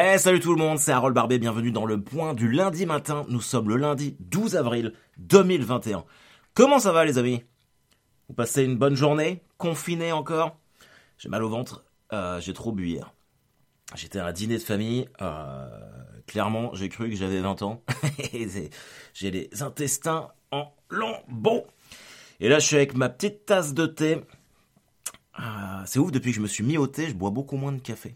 Hey, salut tout le monde, c'est Harold Barbet, bienvenue dans le point du lundi matin. Nous sommes le lundi 12 avril 2021. Comment ça va les amis? Vous passez une bonne journée? Confiné encore? J'ai mal au ventre, euh, j'ai trop bu hier. J'étais à un dîner de famille, euh, clairement j'ai cru que j'avais 20 ans. j'ai les intestins en lambeaux. Et là je suis avec ma petite tasse de thé. Ah, c'est ouf, depuis que je me suis mis au thé, je bois beaucoup moins de café.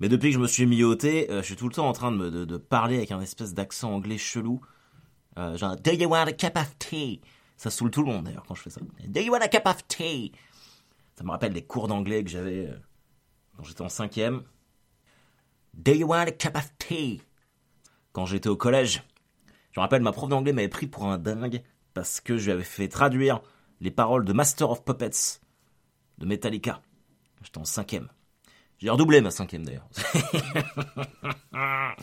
Mais depuis que je me suis mis au thé, euh, je suis tout le temps en train de, me, de, parler avec un espèce d'accent anglais chelou. Euh, genre, Do you want a cup of tea? Ça saoule tout le monde d'ailleurs quand je fais ça. Do you want a cup of tea? Ça me rappelle des cours d'anglais que j'avais euh, quand j'étais en cinquième. Do you want a cup of tea? Quand j'étais au collège. Je me rappelle, ma prof d'anglais m'avait pris pour un dingue parce que je lui avais fait traduire les paroles de Master of Puppets de Metallica. J'étais en cinquième. J'ai redoublé ma cinquième d'ailleurs.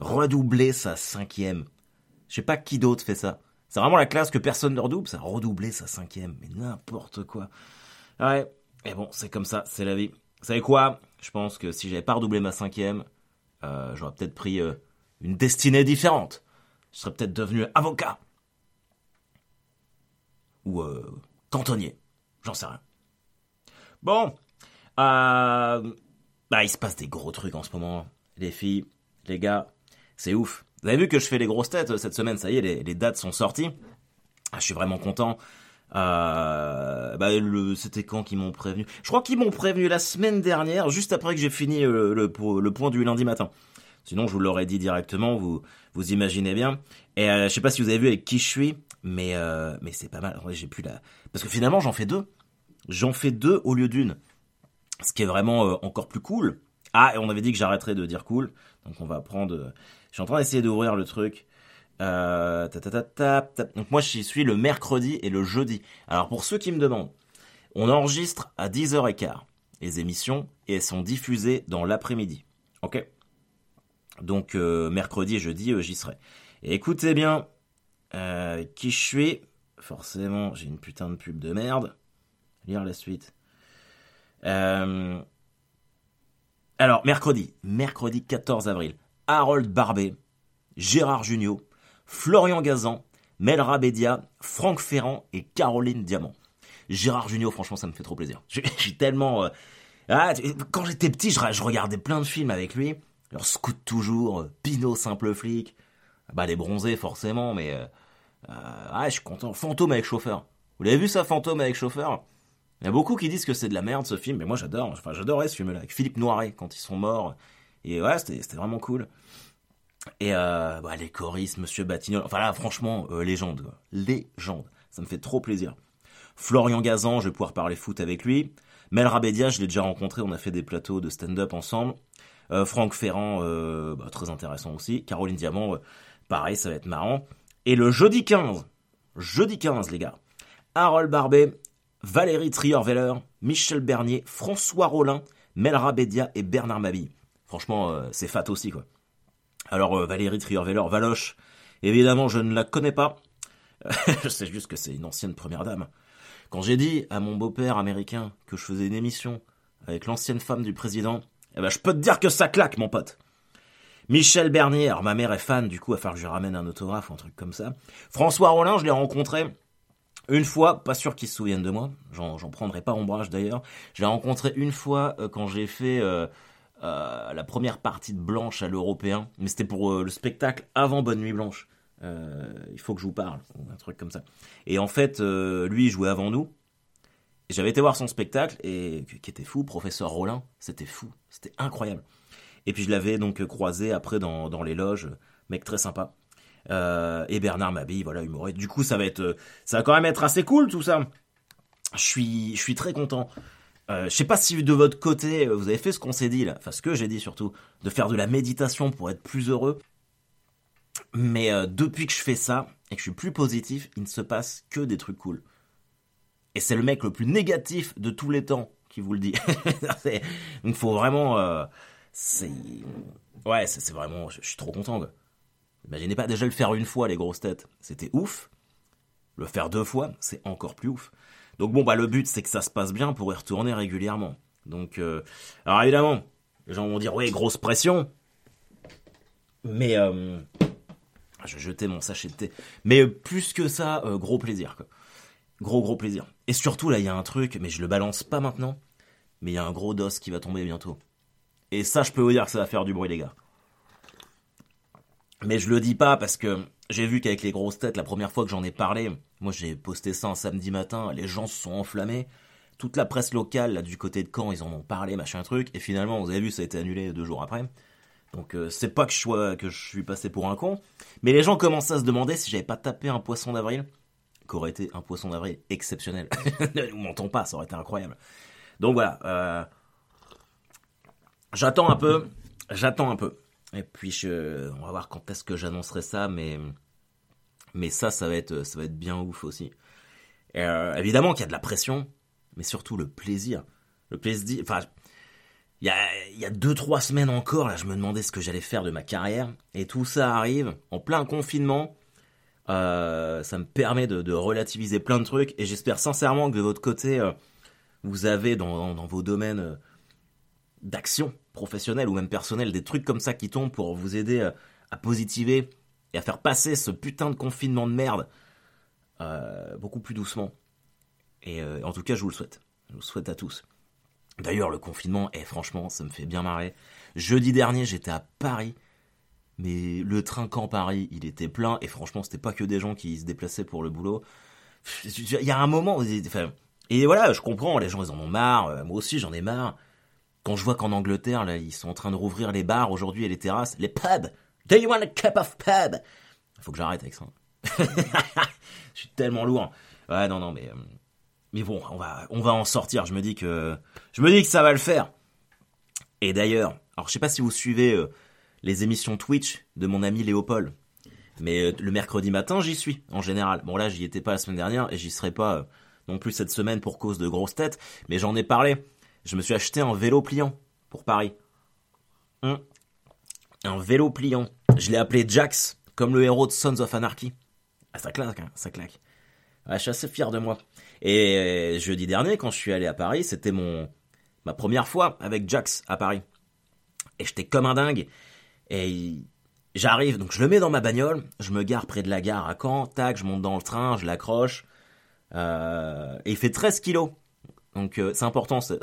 Redoubler sa cinquième. Je sais pas qui d'autre fait ça. C'est vraiment la classe que personne ne redouble, ça. Redoubler sa cinquième. Mais n'importe quoi. Ouais. Et bon, c'est comme ça, c'est la vie. Vous savez quoi? Je pense que si j'avais pas redoublé ma cinquième, euh, j'aurais peut-être pris euh, une destinée différente. Je serais peut-être devenu avocat. Ou euh, cantonnier. J'en sais rien. Bon, euh, bah, il se passe des gros trucs en ce moment. Les filles, les gars, c'est ouf. Vous avez vu que je fais les grosses têtes euh, cette semaine, ça y est, les, dates sont sorties. Ah, je suis vraiment content. Euh, bah, c'était quand qu'ils m'ont prévenu? Je crois qu'ils m'ont prévenu la semaine dernière, juste après que j'ai fini euh, le, le, point du lundi matin. Sinon, je vous l'aurais dit directement, vous vous imaginez bien. Et je sais pas si vous avez vu avec qui je suis, mais mais c'est pas mal. J'ai plus la parce que finalement j'en fais deux. J'en fais deux au lieu d'une ce qui est vraiment euh, encore plus cool. Ah, et on avait dit que j'arrêterais de dire cool, donc on va prendre. Euh, je suis en train d'essayer d'ouvrir le truc. Euh, donc moi, je suis le mercredi et le jeudi. Alors pour ceux qui me demandent, on enregistre à 10h15 les émissions et elles sont diffusées dans l'après-midi. Ok? Donc mercredi et jeudi, j'y serai. Et écoutez bien, qui je suis? Forcément, j'ai une putain de pub de merde. Lire la suite. Euh, alors, mercredi, mercredi 14 avril, Harold Barbet, Gérard Jugnot, Florian Gazan, Mel Bédia, Franck Ferrand et Caroline Diamant. Gérard Jugnot, franchement, ça me fait trop plaisir. J'ai tellement... Euh, ah, quand j'étais petit, je, regardais plein de films avec lui. Alors, Scout toujours, euh, Pinot simple flic. Bah, les bronzés, forcément, mais... ah, je suis content. Fantôme avec chauffeur. Vous l'avez vu ça, Fantôme avec chauffeur? Il y a beaucoup qui disent que c'est de la merde ce film, mais moi j'adore. Enfin, j'adorais ce film-là avec Philippe Noiret quand ils sont morts. Et ouais, c'était vraiment cool. Et euh, bah, les choristes, Monsieur Batignol. Enfin là, franchement, euh, légende. Légende. Ça me fait trop plaisir. Florian Gazan, je vais pouvoir parler foot avec lui. Mel Rabedia, je l'ai déjà rencontré, on a fait des plateaux de stand-up ensemble. Euh, Franck Ferrand, euh, bah, très intéressant aussi. Caroline Diamant, pareil, ça va être marrant. Et le jeudi 15, jeudi 15 les gars, Harold Barbet Valérie Trierweiler, Michel Bernier, François Rollin, Melra Bédia et Bernard Mabille. Franchement, euh, c'est fat aussi, quoi. Alors, euh, Valérie Trierweiler, Valoche, évidemment, je ne la connais pas. je sais juste que c'est une ancienne première dame. Quand j'ai dit à mon beau-père américain que je faisais une émission avec l'ancienne femme du président, eh ben, je peux te dire que ça claque, mon pote. Michel Bernier, alors ma mère est fan, du coup, à faire que je ramène un autographe ou un truc comme ça. François Rollin, je l'ai rencontré une fois, pas sûr qu'ils se souviennent de moi, j'en prendrai pas ombrage d'ailleurs. Je l'ai rencontré une fois euh, quand j'ai fait euh, euh, la première partie de Blanche à l'Européen, mais c'était pour le spectacle avant Bonne Nuit Blanche. il faut que je vous parle, un truc comme ça. Et en fait, lui, il jouait avant nous. J'avais été voir son spectacle et qui était fou, professeur Rollin, c'était fou, c'était incroyable. Et puis je l'avais donc croisé après dans, dans les loges, mec très sympa. Euh, et Bernard Mabille, voilà, humoriste. Du coup, ça va être, euh, ça va quand même être assez cool tout ça. Je suis, je suis très content. Euh, je sais pas si de votre côté vous avez fait ce qu'on s'est dit là, enfin ce que j'ai dit surtout, de faire de la méditation pour être plus heureux. Mais depuis que je fais ça et que je suis plus positif, il ne se passe que des trucs cool. Et c'est le mec le plus négatif de tous les temps qui vous le dit. Donc faut vraiment, c'est, ouais, c'est vraiment, je suis trop content. Imaginez pas déjà le faire une fois, les grosses têtes. C'était ouf. Le faire deux fois, c'est encore plus ouf. Donc bon, bah le but, c'est que ça se passe bien pour y retourner régulièrement. Donc, euh, alors évidemment, Les gens vont dire, ouais, grosse pression. Mais euh, je jetais mon sachet de thé. Mais plus que ça, euh, gros plaisir. Quoi. Gros, gros plaisir. Et surtout, là, il y a un truc, mais je le balance pas maintenant. Mais il y a un gros dos qui va tomber bientôt. Et ça, je peux vous dire que ça va faire du bruit, les gars. Mais je le dis pas parce que j'ai vu qu'avec les grosses têtes, la première fois que j'en ai parlé, moi j'ai posté ça un samedi matin, les gens se sont enflammés. Toute la presse locale, là, du côté de Caen, ils en ont parlé, machin truc. Et finalement, vous avez vu, ça a été annulé deux jours après. Donc euh, c'est pas que je, sois, suis passé pour un con. Mais les gens commençaient à se demander si j'avais pas tapé un poisson d'avril. Qu'aurait été un poisson d'avril exceptionnel. ne mentons pas, ça aurait été incroyable. Donc voilà. Euh, j'attends un peu. J'attends un peu. Et puis je, on va voir quand est-ce que j'annoncerai ça, mais mais ça, ça va être ça va être bien ouf aussi. Euh, évidemment qu'il y a de la pression, mais surtout le plaisir. Le plaisir. Enfin, il y a il y a deux trois semaines encore là, je me demandais ce que j'allais faire de ma carrière, et tout ça arrive en plein confinement. Euh, ça me permet de, de, relativiser plein de trucs, et j'espère sincèrement que de votre côté, euh, vous avez dans, dans, vos domaines euh, d'action professionnelle ou même personnelle des trucs comme ça qui tombent pour vous aider euh, à positiver et à faire passer ce putain de confinement de merde euh, beaucoup plus doucement. Et euh, en tout cas, je vous le souhaite. Je vous le souhaite à tous. D'ailleurs, le confinement, eh, franchement, ça me fait bien marrer. Jeudi dernier, j'étais à Paris. Mais le train quand Paris, il était plein. Et franchement, c'était pas que des gens qui se déplaçaient pour le boulot. Il y a un moment, enfin, et voilà, je comprends, les gens ils en ont marre, moi aussi j'en ai marre. Quand je vois qu'en Angleterre, là, ils sont en train de rouvrir les bars aujourd'hui et les terrasses, les pubs. Do you want a cup of pub? Faut que j'arrête avec ça. je suis tellement lourd. Ouais, non, non, mais, euh, mais bon, on va, on va en sortir. Je me dis que, je me dis que ça va le faire. Et d'ailleurs, alors je sais pas si vous suivez euh, les émissions Twitch de mon ami Léopold, mais euh, le mercredi matin, j'y suis en général. Bon là, j'y étais pas la semaine dernière et j'y serai pas non plus cette semaine pour cause de grosses têtes, mais j'en ai parlé. Je me suis acheté un vélo pliant pour Paris. Hum. Un vélo pliant. Je l'ai appelé Jax, comme le héros de Sons of Anarchy. Ah, ça claque, hein, ça claque. Ouais, je suis assez fier de moi. Et jeudi dernier, quand je suis allé à Paris, c'était mon ma première fois avec Jax à Paris. Et j'étais comme un dingue. Et j'arrive, donc je le mets dans ma bagnole, je me gare près de la gare à Caen, tac, je monte dans le train, je l'accroche. Euh, et il fait 13 kilos. Donc euh, c'est important, c'est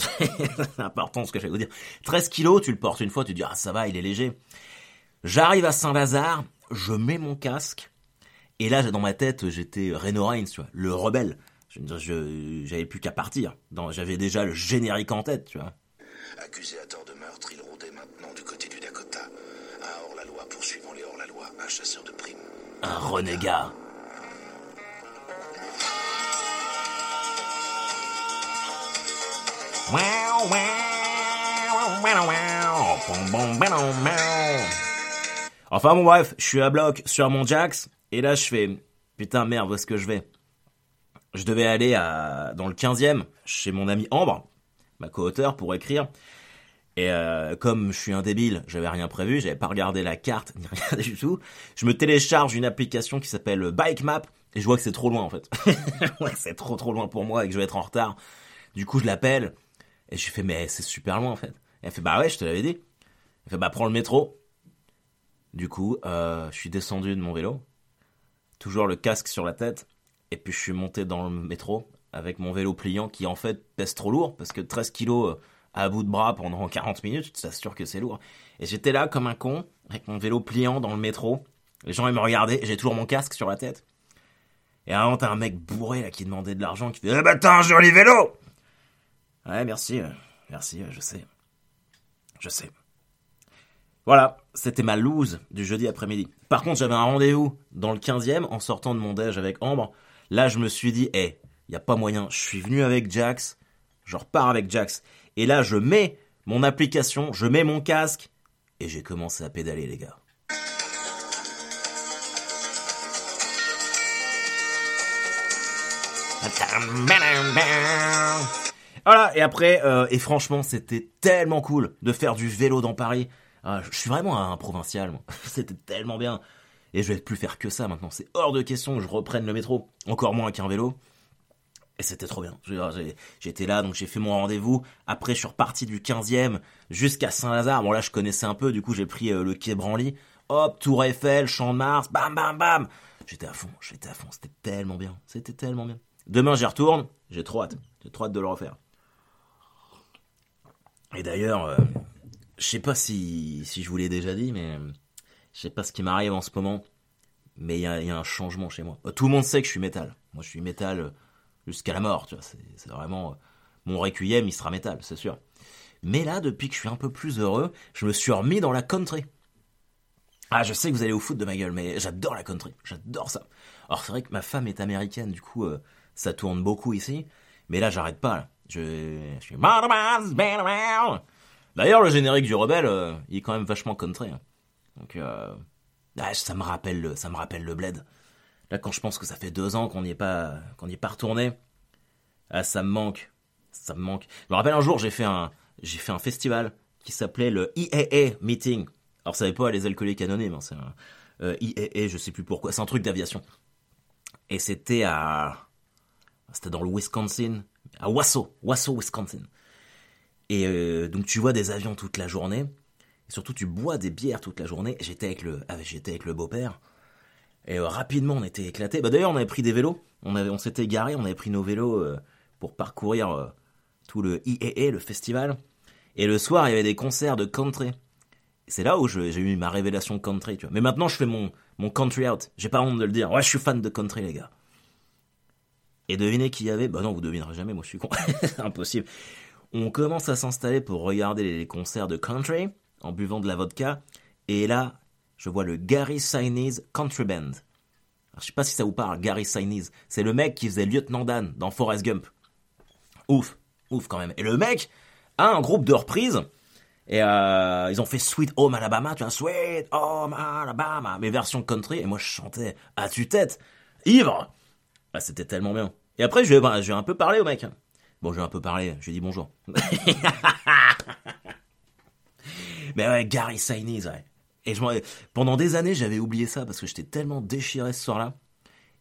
important ce que je vais vous dire. 13 kilos, tu le portes une fois, tu te dis ah ça va, il est léger. J'arrive à Saint-Lazare, je mets mon casque, et là dans ma tête j'étais Reno Reigns, tu vois, le rebelle. Je, je j'avais plus qu'à partir. J'avais déjà le générique en tête, tu vois. Accusé à tort de meurtre, il rôdait maintenant du côté du Dakota. Un hors-la-loi poursuivant les hors-la-loi, un chasseur de primes. Un renégat. Enfin bon bref, je suis à bloc sur mon Jax, et là je fais, putain merde, où est-ce que je vais Je devais aller dans le 15e, chez mon ami Ambre, ma co-auteur, pour écrire. Et euh, comme je suis un débile, j'avais rien prévu, j'avais pas regardé la carte, ni rien du tout. Je me télécharge une application qui s'appelle Bike Map, et je vois que c'est trop loin en fait. c'est trop trop loin pour moi et que je vais être en retard. Du coup, je l'appelle, et je lui fais, mais c'est super loin en fait. Et elle fait, bah ouais, je te l'avais dit. Elle fait, bah prends le métro. Du coup, euh, je suis descendu de mon vélo, toujours le casque sur la tête, et puis je suis monté dans le métro avec mon vélo pliant qui en fait pèse trop lourd, parce que 13 kilos à bout de bras pendant 40 minutes, je t'assure que c'est lourd. Et j'étais là comme un con, avec mon vélo pliant dans le métro. Les gens ils me regardaient, j'ai toujours mon casque sur la tête. Et avant t'as un mec bourré là qui demandait de l'argent, qui fait Eh bah t'as un joli vélo Ouais merci, euh, merci, euh, je sais. Je sais. Voilà, c'était ma loose du jeudi après-midi. Par contre, j'avais un rendez-vous dans le 15e en sortant de mon déj avec Ambre. Là, je me suis dit, hé, hey, y a pas moyen, je suis venu avec Jax, je repars avec Jax. Et là, je mets mon application, je mets mon casque, et j'ai commencé à pédaler, les gars. Voilà, et après, euh, et franchement, c'était tellement cool de faire du vélo dans Paris. Ah, je suis vraiment un provincial, moi. C'était tellement bien. Et je vais plus faire que ça maintenant. C'est hors de question que je reprenne le métro. Encore moins qu'un vélo. Et c'était trop bien. J'étais là, donc j'ai fait mon rendez-vous. Après, je suis reparti du 15e jusqu'à Saint-Lazare. Bon, là, je connaissais un peu, du coup, j'ai pris euh, le quai Branly. Hop, Tour Eiffel, Champ de Mars, bam, bam, bam. J'étais à fond, j'étais à fond. C'était tellement bien. C'était tellement bien. Demain, j'y retourne. J'ai trop hâte. J'ai trop hâte de le refaire. Et d'ailleurs, euh, je sais pas si, si je vous l'ai déjà dit, mais je sais pas ce qui m'arrive en ce moment. Mais il y a, un changement chez moi. Tout le monde sait que je suis métal. Moi, je suis métal jusqu'à la mort, tu vois. C'est vraiment mon requiem, il sera métal, c'est sûr. Mais là, depuis que je suis un peu plus heureux, je me suis remis dans la country. Ah, je sais que vous allez au foot de ma gueule, mais j'adore la country, j'adore ça. Alors c'est vrai que ma femme est américaine, du coup, euh, ça tourne beaucoup ici. Mais là, j'arrête pas. Là. Je, je suis. D'ailleurs, le générique du rebelle, euh, il est quand même vachement country. Hein. Donc, euh, ça me rappelle, le, ça me rappelle le bled. Là, quand je pense que ça fait deux ans qu'on n'y est pas, qu'on n'y est pas retourné, ah, ça me manque, ça me manque. Je me rappelle un jour, j'ai fait un, j'ai fait un festival qui s'appelait le IAA Meeting. Alors, ça n'est pas les alcooliques anonymes, hein, c'est un euh, IAA, je sais plus pourquoi, c'est un truc d'aviation. Et c'était à, c'était dans le Wisconsin, à Wasso, Wasso, Wisconsin. Et euh, donc tu vois des avions toute la journée, et surtout tu bois des bières toute la journée. J'étais avec le, ah, j'étais avec le beau-père. Et euh, rapidement, on était éclatés. Bah, D'ailleurs, on avait pris des vélos. On, avait, on s'était garé, on avait pris nos vélos euh, pour parcourir tout le IEE, le festival. Et le soir, il y avait des concerts de country. C'est là où j'ai eu ma révélation country. Mais maintenant, je fais mon, mon country out. J'ai pas honte de le dire. Ouais, je suis fan de country, les gars. Et devinez qui y avait Bah non, vous devinerez jamais, moi je suis con. Impossible. On commence à s'installer pour regarder les concerts de country en buvant de la vodka. Et là, je vois le Gary Sinise Country Band. Alors, je sais pas si ça vous parle, Gary Sinise. C'est le mec qui faisait Lieutenant Dan dans Forrest Gump. Ouf, ouf quand même. Et le mec a un groupe de reprises. Et euh, ils ont fait Sweet Home Alabama, tu vois, Sweet Home Alabama, mais version country. Et moi, je chantais à tue-tête, ivre. Ah, c'était tellement bien. Et après, je vais, je vais un peu parler au mec. Bon, je vais un peu parler, je lui ai dit bonjour. mais ouais, Gary Sinise, ouais. Et je, pendant des années, j'avais oublié ça parce que j'étais tellement déchiré ce soir-là.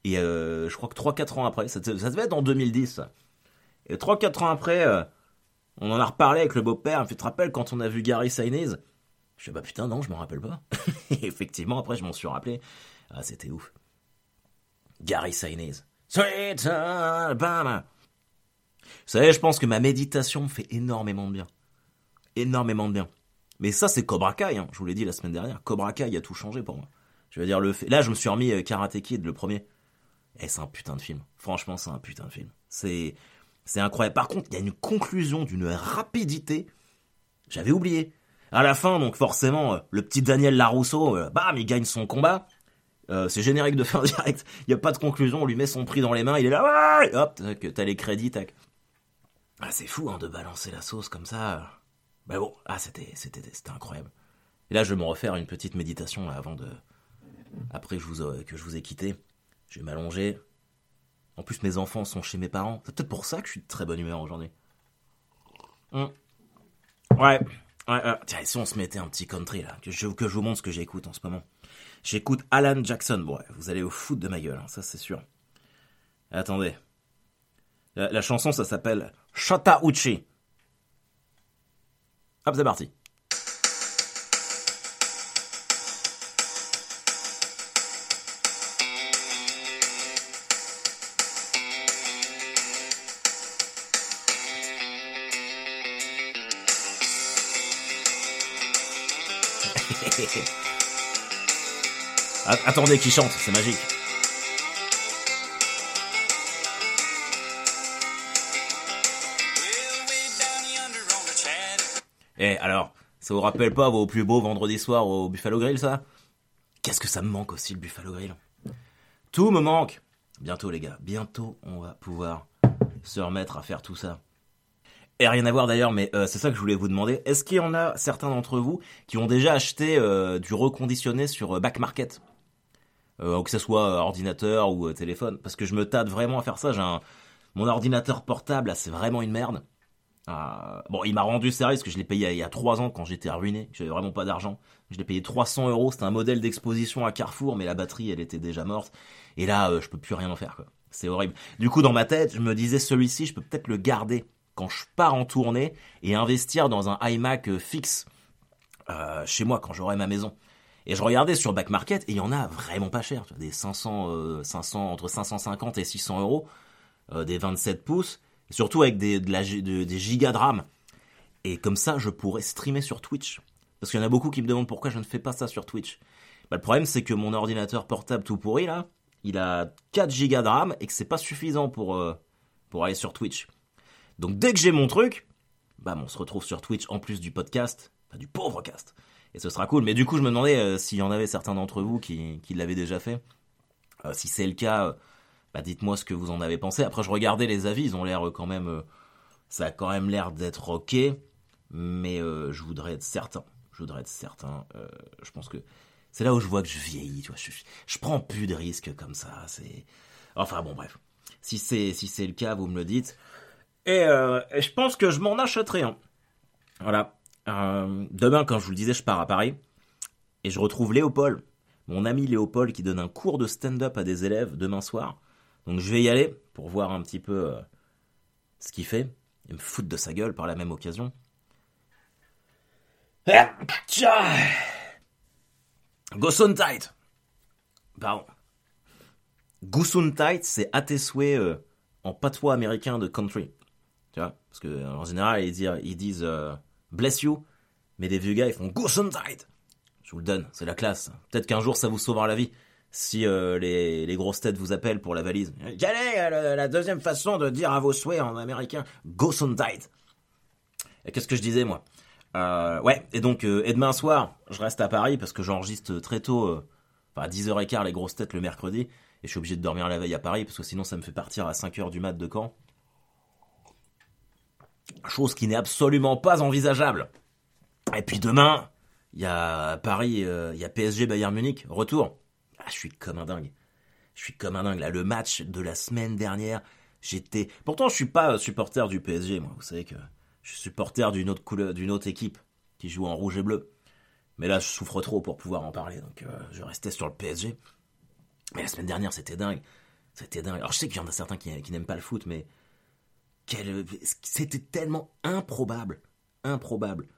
Et euh, je crois que 3-4 ans après, ça, devait être en 2010. Et 3-4 ans après, euh, on en a reparlé avec le beau-père. Tu te rappelles quand on a vu Gary Sainz Je fais bah putain, non, je m'en rappelle pas. effectivement, après, je m'en suis rappelé. Ah, c'était ouf. Gary Sainz. Sweet Alabama. Vous savez, je pense que ma méditation me fait énormément de bien. Énormément de bien. Mais ça, c'est Cobra Kai, hein. je vous l'ai dit la semaine dernière. Cobra Kai a tout changé pour moi. Je veux dire, le fait... là, je me suis remis euh, Karate Kid, le premier. Et c'est un putain de film. Franchement, c'est un putain de film. C'est, c'est incroyable. Par contre, il y a une conclusion d'une rapidité. J'avais oublié. À la fin, donc forcément, euh, le petit Daniel Larousseau, euh, bam, il gagne son combat. C'est générique de fin direct. Il y a pas de conclusion. On lui met son prix dans les mains. Il est là, hop, t'as les crédits, tac. Ah, c'est fou, hein, de balancer la sauce comme ça. Bah bon, ah, c'était, c'était, incroyable. Et là, je vais me refaire une petite méditation avant de. Après que je vous, que je vous ai quitté. Je vais m'allonger. En plus, mes enfants sont chez mes parents. C'est peut-être pour ça que je suis de très bonne humeur aujourd'hui. Hum. Ouais. Ouais, Tiens, si on se mettait un petit country là, que je, que je vous montre ce que j'écoute en ce moment. J'écoute Alan Jackson. Bon, vous allez au foot de ma gueule, hein, ça c'est sûr. Attendez. La, la chanson, ça s'appelle Shota Uchi. Hop, c'est parti. Attendez qui chante, c'est magique. Eh, alors, ça vous rappelle pas vos plus beaux vendredis soirs au Buffalo Grill, ça? Qu'est-ce que ça me manque aussi, le Buffalo Grill? Tout me manque Bientôt, les gars, bientôt, on va pouvoir se remettre à faire tout ça. Et rien à voir d'ailleurs, mais euh, c'est ça que je voulais vous demander. Est-ce qu'il y en a certains d'entre vous qui ont déjà acheté euh, du reconditionné sur euh, Back Market? Que ce soit ordinateur ou téléphone Parce que je me tâte vraiment à faire ça. Mon ordinateur portable, là, c'est vraiment une merde. Euh, bon, il m'a rendu service que je l'ai payé il y a 3 ans quand j'étais ruiné, j'avais vraiment pas d'argent. Je l'ai payé 300 euros, c'était un modèle d'exposition à Carrefour, mais la batterie elle était déjà morte. Et là, euh, je peux plus rien en faire. C'est horrible. Du coup, dans ma tête, je me disais, celui-ci, je peux peut-être le garder quand je pars en tournée et investir dans un iMac euh, fixe euh, chez moi quand j'aurai ma maison. Et je regardais sur Back Market et il y en a vraiment pas cher, des 500, 500 euh, entre 550 et 600 euros, des 27 pouces, surtout avec des, des gigas de RAM. Et comme ça, je pourrais streamer sur Twitch. Parce qu'il y en a beaucoup qui me demandent pourquoi je ne fais pas ça sur Twitch. Bah, le problème, c'est que mon ordinateur portable tout pourri, là, il a 4 Go de RAM et que c'est pas suffisant pour, euh, pour aller sur Twitch. Donc dès que j'ai mon truc, bah, on se retrouve sur Twitch en plus du podcast, du pauvre cast. Et ce sera cool. Mais du coup, je me demandais euh, s'il y en avait certains d'entre vous qui, qui l'avaient déjà fait. Euh, si c'est le cas, bah, dites-moi ce que vous en avez pensé. Après, je regardais les avis, ils ont l'air quand même. ça a quand même l'air d'être ok. Mais je voudrais être certain. Je voudrais être certain. je pense que c'est là où je vois que je vieillis, tu vois. Je, prends plus de risques comme ça. C'est, enfin bon, bref. Si c'est si c'est le cas, vous me le dites. Et, euh, je pense que je m'en achèterai un. Voilà. Euh, demain, quand je vous le disais, je pars à Paris et je retrouve Léopold, mon ami Léopold, qui donne un cours de stand-up à des élèves demain soir. Donc je vais y aller pour voir un petit peu euh, ce qu'il fait et me foutre de sa gueule par la même occasion. Ah, Gesundheit. Pardon. Gesundheit, c'est à tes souhaits euh, en patois américain de country. Tu vois? Parce que en général, ils disent, ils disent euh, bless you, mais des vieux gars, ils font Gesundheit. Je vous le donne, c'est la classe. Peut-être qu'un jour, ça vous sauvera la vie. Si euh, les, grosses têtes vous appellent pour la valise. Quelle est la deuxième façon de dire à vos souhaits en américain? Gesundheit Et qu'est-ce que je disais, moi? Euh, ouais, et donc, euh, et demain soir, je reste à Paris parce que j'enregistre très tôt, euh, enfin à 10h15 les grosses têtes le mercredi, et je suis obligé de dormir la veille à Paris parce que sinon ça me fait partir à 5h du mat de Caen. Chose qui n'est absolument pas envisageable. Et puis demain, il y a Paris, il y a PSG Bayern Munich, retour. Ah, je suis comme un dingue. Je suis comme un dingue. Là, le match de la semaine dernière, j'étais. Pourtant, je suis pas supporter du PSG, moi. Vous savez que je suis supporter d'une autre couleur, d'une autre équipe qui joue en rouge et bleu. Mais là, je souffre trop pour pouvoir en parler, donc euh, je restais sur le PSG. Mais la semaine dernière, c'était dingue. C'était dingue. Alors, je sais qu'il y en a certains qui, n'aiment pas le foot, mais c'était tellement improbable. Improbable.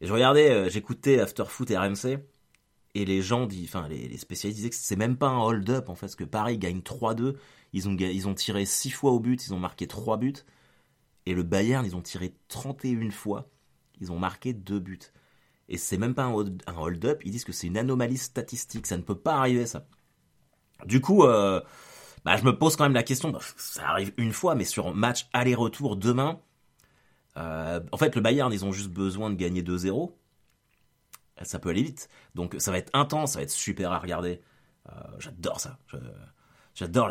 Et je regardais, euh, j'écoutais After Foot et RMC, et les gens, enfin, les, spécialistes disaient que c'est même pas un hold-up, en fait, parce que Paris gagne 3-2. Ils ont, ils ont tiré 6 fois au but, ils ont marqué 3 buts. Et le Bayern, ils ont tiré 31 fois, ils ont marqué 2 buts. Et c'est même pas un hold-up, ils disent que c'est une anomalie statistique, ça ne peut pas arriver ça. Du coup, euh, bah, je me pose quand même la question, bah, ça arrive une fois, mais sur match aller-retour demain, euh, en fait le Bayern, ils ont juste besoin de gagner 2-0, ça peut aller vite. Donc ça va être intense, ça va être super à regarder. Euh, j'adore ça. J'adore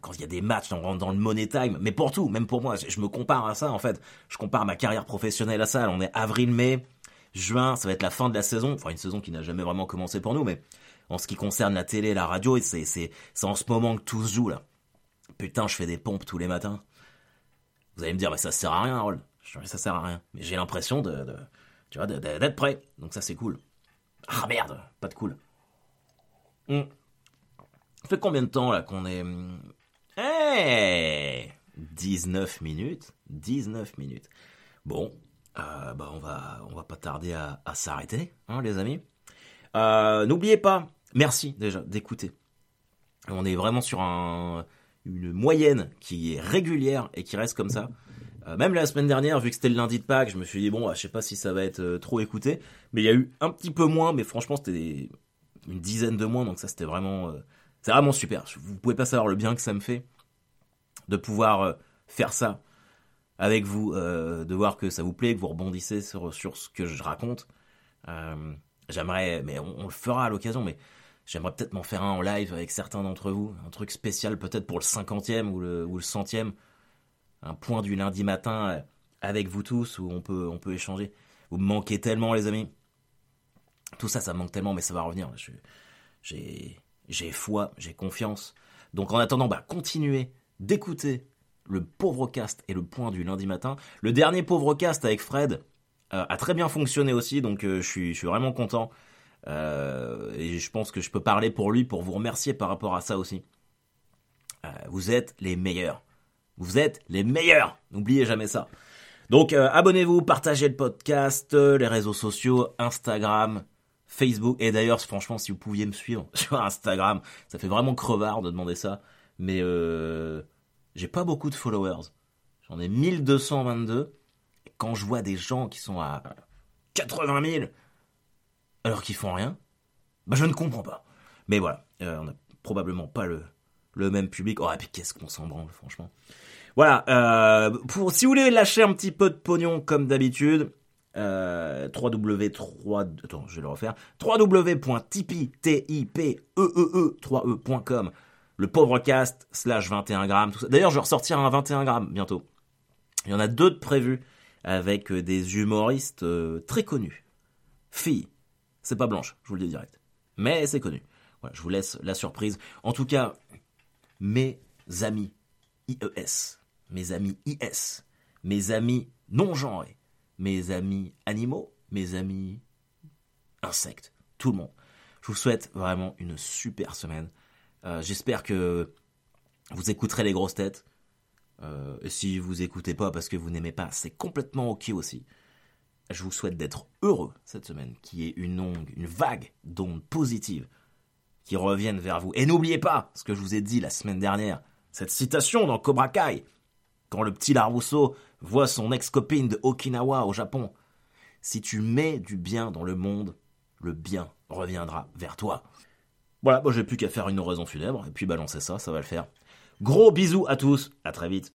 quand, il y a des matchs dans, dans, le money time, mais pour tout, même pour moi, je, me compare à ça en fait. Je compare ma carrière professionnelle à ça. On est avril-mai, juin, ça va être la fin de la saison, enfin une saison qui n'a jamais vraiment commencé pour nous, mais en ce qui concerne la télé, la radio, c'est en ce moment que tout se joue là. Putain, je fais des pompes tous les matins. Vous allez me dire, mais ça sert à rien, Harold. Ça sert à rien. Mais j'ai l'impression de, tu vois, d'être prêt. Donc ça c'est cool. Ah merde, pas de cool. Hum. Ça fait combien de temps là qu'on est... Eh 19 minutes 19 minutes. Bon, euh, bah on va, on va pas tarder à, s'arrêter, hein, les amis. Euh, n'oubliez pas, merci déjà d'écouter. On est vraiment sur un, une moyenne qui est régulière et qui reste comme ça. Euh, même la semaine dernière, vu que c'était le lundi de Pâques, je me suis dit bon, bah, je sais pas si ça va être trop écouté, mais il y a eu un petit peu moins, mais franchement c'était une dizaine de moins, donc ça c'était vraiment c'est vraiment super. Vous pouvez pas savoir le bien que ça me fait de pouvoir faire ça avec vous, euh, de voir que ça vous plaît, que vous rebondissez sur, sur ce que je raconte. Euh, j'aimerais, mais on, le fera à l'occasion, mais j'aimerais peut-être m'en faire un en live avec certains d'entre vous, un truc spécial peut-être pour le cinquantième ou le, ou le centième, un point du lundi matin avec vous tous où on peut, on peut échanger. Vous me manquez tellement les amis. Tout ça, ça me manque tellement, mais ça va revenir. J'ai j'ai foi, j'ai confiance. Donc en attendant, bah, continuez d'écouter le pauvre cast et le point du lundi matin. Le dernier pauvre cast avec Fred euh, a très bien fonctionné aussi, donc euh, je, suis, vraiment content. Euh, et je pense que je peux parler pour lui pour vous remercier par rapport à ça aussi. Vous êtes les meilleurs. Vous êtes les meilleurs. N'oubliez jamais ça. Donc abonnez-vous, partagez le podcast, les réseaux sociaux, Instagram, Facebook. Et d'ailleurs, franchement, si vous pouviez me suivre sur Instagram, ça fait vraiment crevard de demander ça. Mais j'ai pas beaucoup de followers. J'en ai 1222. Et quand je vois des gens qui sont à 80 000 alors qu'ils font rien, bah je ne comprends pas. Mais voilà, euh, on n'a probablement pas le, le même public. Oh, et puis qu'est-ce qu'on s'en branle, franchement. Voilà, euh, pour, si vous voulez lâcher un petit peu de pognon comme d'habitude, euh, www3 attends je vais le refaire www.tipeee t i p 3 e.com le pauvre cast slash 21 grammes tout d'ailleurs je vais ressortir un 21 grammes bientôt. Il y en a deux de prévus avec euh, des humoristes euh, très connus. Filles. C'est pas blanche je vous le dis direct. Mais c'est connu. Voilà je vous laisse la surprise. En tout cas mes amis IES mes amis IS mes amis non genrés mes amis animaux, mes amis insectes, tout le monde. Je vous souhaite vraiment une super semaine. Euh, J'espère que vous écouterez les grosses têtes. Euh, et si vous écoutez pas parce que vous n'aimez pas, c'est complètement ok aussi. Je vous souhaite d'être heureux cette semaine, qu'il y ait une onde, une vague d'ondes positives qui reviennent vers vous. Et n'oubliez pas ce que je vous ai dit la semaine dernière, cette citation dans Cobra Kai, quand le petit Larousseau voit son ex-copine de Okinawa au Japon. Si tu mets du bien dans le monde, le bien reviendra vers toi. Voilà, moi j'ai plus qu'à faire une oraison funèbre et puis balancer ça, ça va le faire. Gros bisous à tous, à très vite.